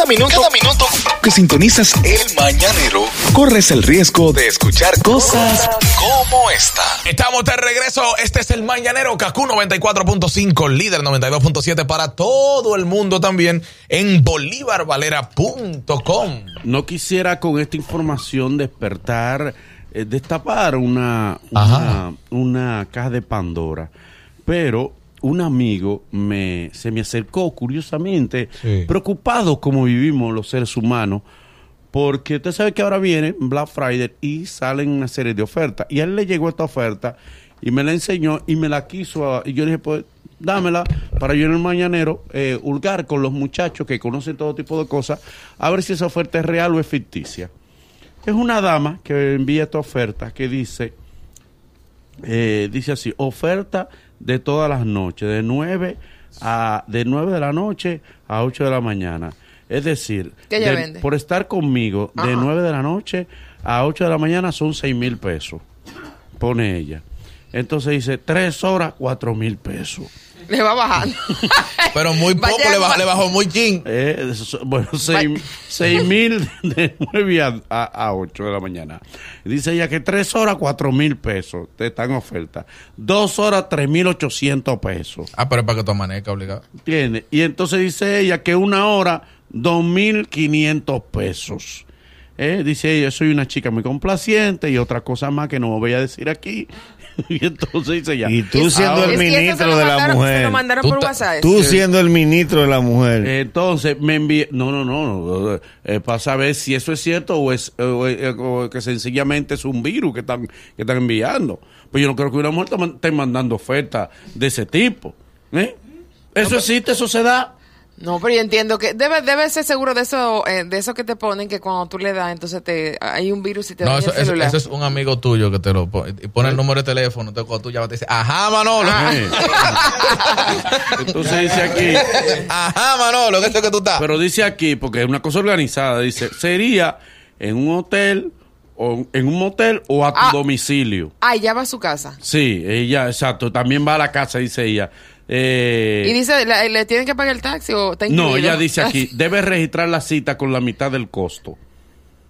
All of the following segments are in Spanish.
Cada minuto, cada minuto que sintonizas el mañanero, corres el riesgo de escuchar cosas como esta. Estamos de regreso. Este es el Mañanero Kaku 94.5, líder 92.7 para todo el mundo también en bolívarvalera.com. No quisiera con esta información despertar, eh, destapar una, una caja de Pandora, pero un amigo me, se me acercó curiosamente, Sí. preocupado como vivimos los seres humanos, porque usted sabe que ahora viene Black Friday y salen una serie de ofertas. Y a él le llegó esta oferta y me la enseñó y me la quiso. a- y yo dije, pues dámela para yo en el mañanero eh, hurgar con los muchachos que conocen todo tipo de cosas, a ver si esa oferta es real o es ficticia. Es una dama que envía esta oferta que dice, eh, dice así, oferta de todas las noches, de 9 a de 9 de la noche a 8 de la mañana. Es decir, ¿Qué ella de- por estar conmigo de Ajá. 9 de la noche a 8 de la mañana son 6 mil pesos, pone ella. Entonces dice, 3 horas, 4 mil pesos. Le va bajando. Pero muy poco le, bajó, le bajó muy chin. Eh, bueno, 6 mil de 9 a, a, a 8 de la mañana. Dice ella que 3 horas, 4 mil pesos. Te están oferta. 2 horas, 3 mil 800 pesos. Ah, pero es para que tú amanezcas obligado. ¿Entiendes? Y entonces dice ella que una hora, 2.500 pesos. Eh, Dice ella, soy una chica muy complaciente y otra cosa más que no voy a decir aquí. y entonces dice ella, Y tú siendo ahora- el ministro de la mandaron- mujer. mandaron Tú por ta- WhatsApp. Tú siendo el ministro de la mujer. Entonces me envié, no, no, no, no, eh, para saber si eso es cierto o es o, eh, o que sencillamente es un virus que están que están enviando. Pues yo no creo que una mujer esté mandando ofertas de ese tipo. ¿eh? Eso existe, eso se da. No, pero yo entiendo que debe, debe ser seguro de eso, eh, de eso que te ponen que cuando tú le das, entonces te hay un virus y te No, eso, el eso- celular. eso es un amigo tuyo que te lo pone. Y pone el número de teléfono. Entonces, cuando tú llamas, te dice, ajá, Manolo. Eh. Entonces dice aquí, Ajá, Manolo, que esto que tú estás. pero dice aquí, porque es una cosa organizada, dice, sería en un hotel o en un motel o a tu Ah. domicilio. Ah, ya va a su casa. Sí, ella, exacto, también va a la casa, dice ella. Eh, Y dice, ¿le, le tienen que pagar el taxi o está No, ella dice aquí, debes registrar la cita con la mitad del costo.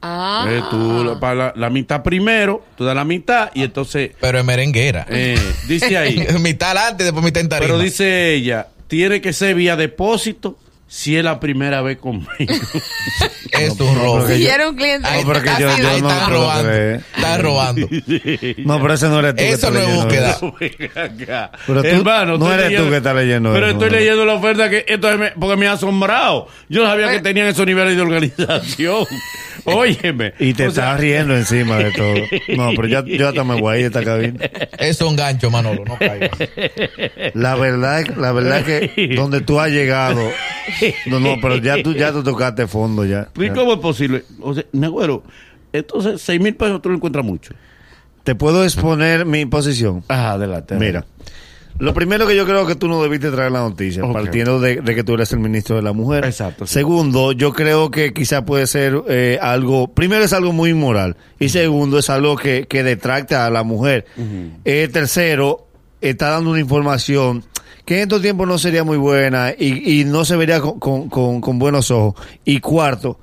Ah. Eh, tú la- para la, la mitad primero, tú das la mitad y entonces Pero es merenguera. eh, dice ahí, mitad adelante y después mitad en tarima. pero dice ella, tiene que ser vía depósito si es la primera vez conmigo. es un robo. porque Si era un cliente. Ahí, No, pero que ahí- yo- yo ahí no están puedo robando. Están robando. no, pero ese no eres tú. que Eso no es búsqueda. eso. Pero tú- Hermano, no eres tú leyendo- que estás leyendo Pero eso, estoy leyendo la oferta que esto me- porque me ha asombrado. Yo no sabía que Pero- tenían esos niveles de organización. Óyeme. Y te O sea, estás riendo encima de todo. No, pero yo, yo hasta me voy a ir de esta cabina. Es un gancho, Manolo. No caigas. La verdad, la verdad que donde tú has llegado. No, no, pero ya tú, ya tú tocaste fondo ya. ¿Y Ya. cómo es posible? O sea, Negüero, entonces, seis mil pesos tú lo encuentras mucho. Te puedo exponer mi posición. Ah, adelante. Mira, lo primero que yo creo que tú no debiste traer la noticia, partiendo de, de que tú eres el ministro de la mujer. Exacto, sí. Segundo, yo creo que quizá puede ser eh, algo, primero es algo muy inmoral y segundo es algo que, que detracta a la mujer. Eh, tercero, está dando una información que en estos tiempos no sería muy buena y, y no se vería con, con- con- con buenos ojos. Y cuarto,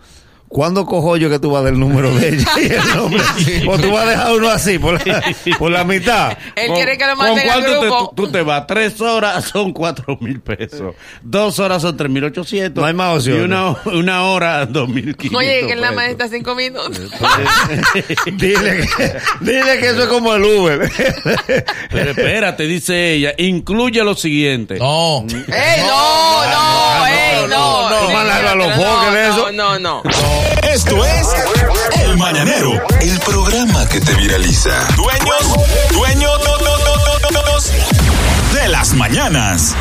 ¿Cuándo cojo yo que tú vas del número de ella y el nombre? ¿O tú vas a dejar uno así, por la, por la mitad? Él ¿Con- quiere que lo ¿Con manden al cuánto te- grupo. tú, tú te vas? Tres horas son cuatro mil pesos. Dos horas son tres mil ochocientos. No hay más opciones. Y una, una hora dos mil quinientos Oye, que en la pesos. maestra cinco minutos. dile, que, dile que eso es como el Uber. Pero espérate, dice ella, incluye lo siguiente. No. ¡Ey, no, no, no! no, a los no, foques de eso. No, no, no. Esto es El Mañanero, el programa que te viraliza. Dueños, dueños de las mañanas.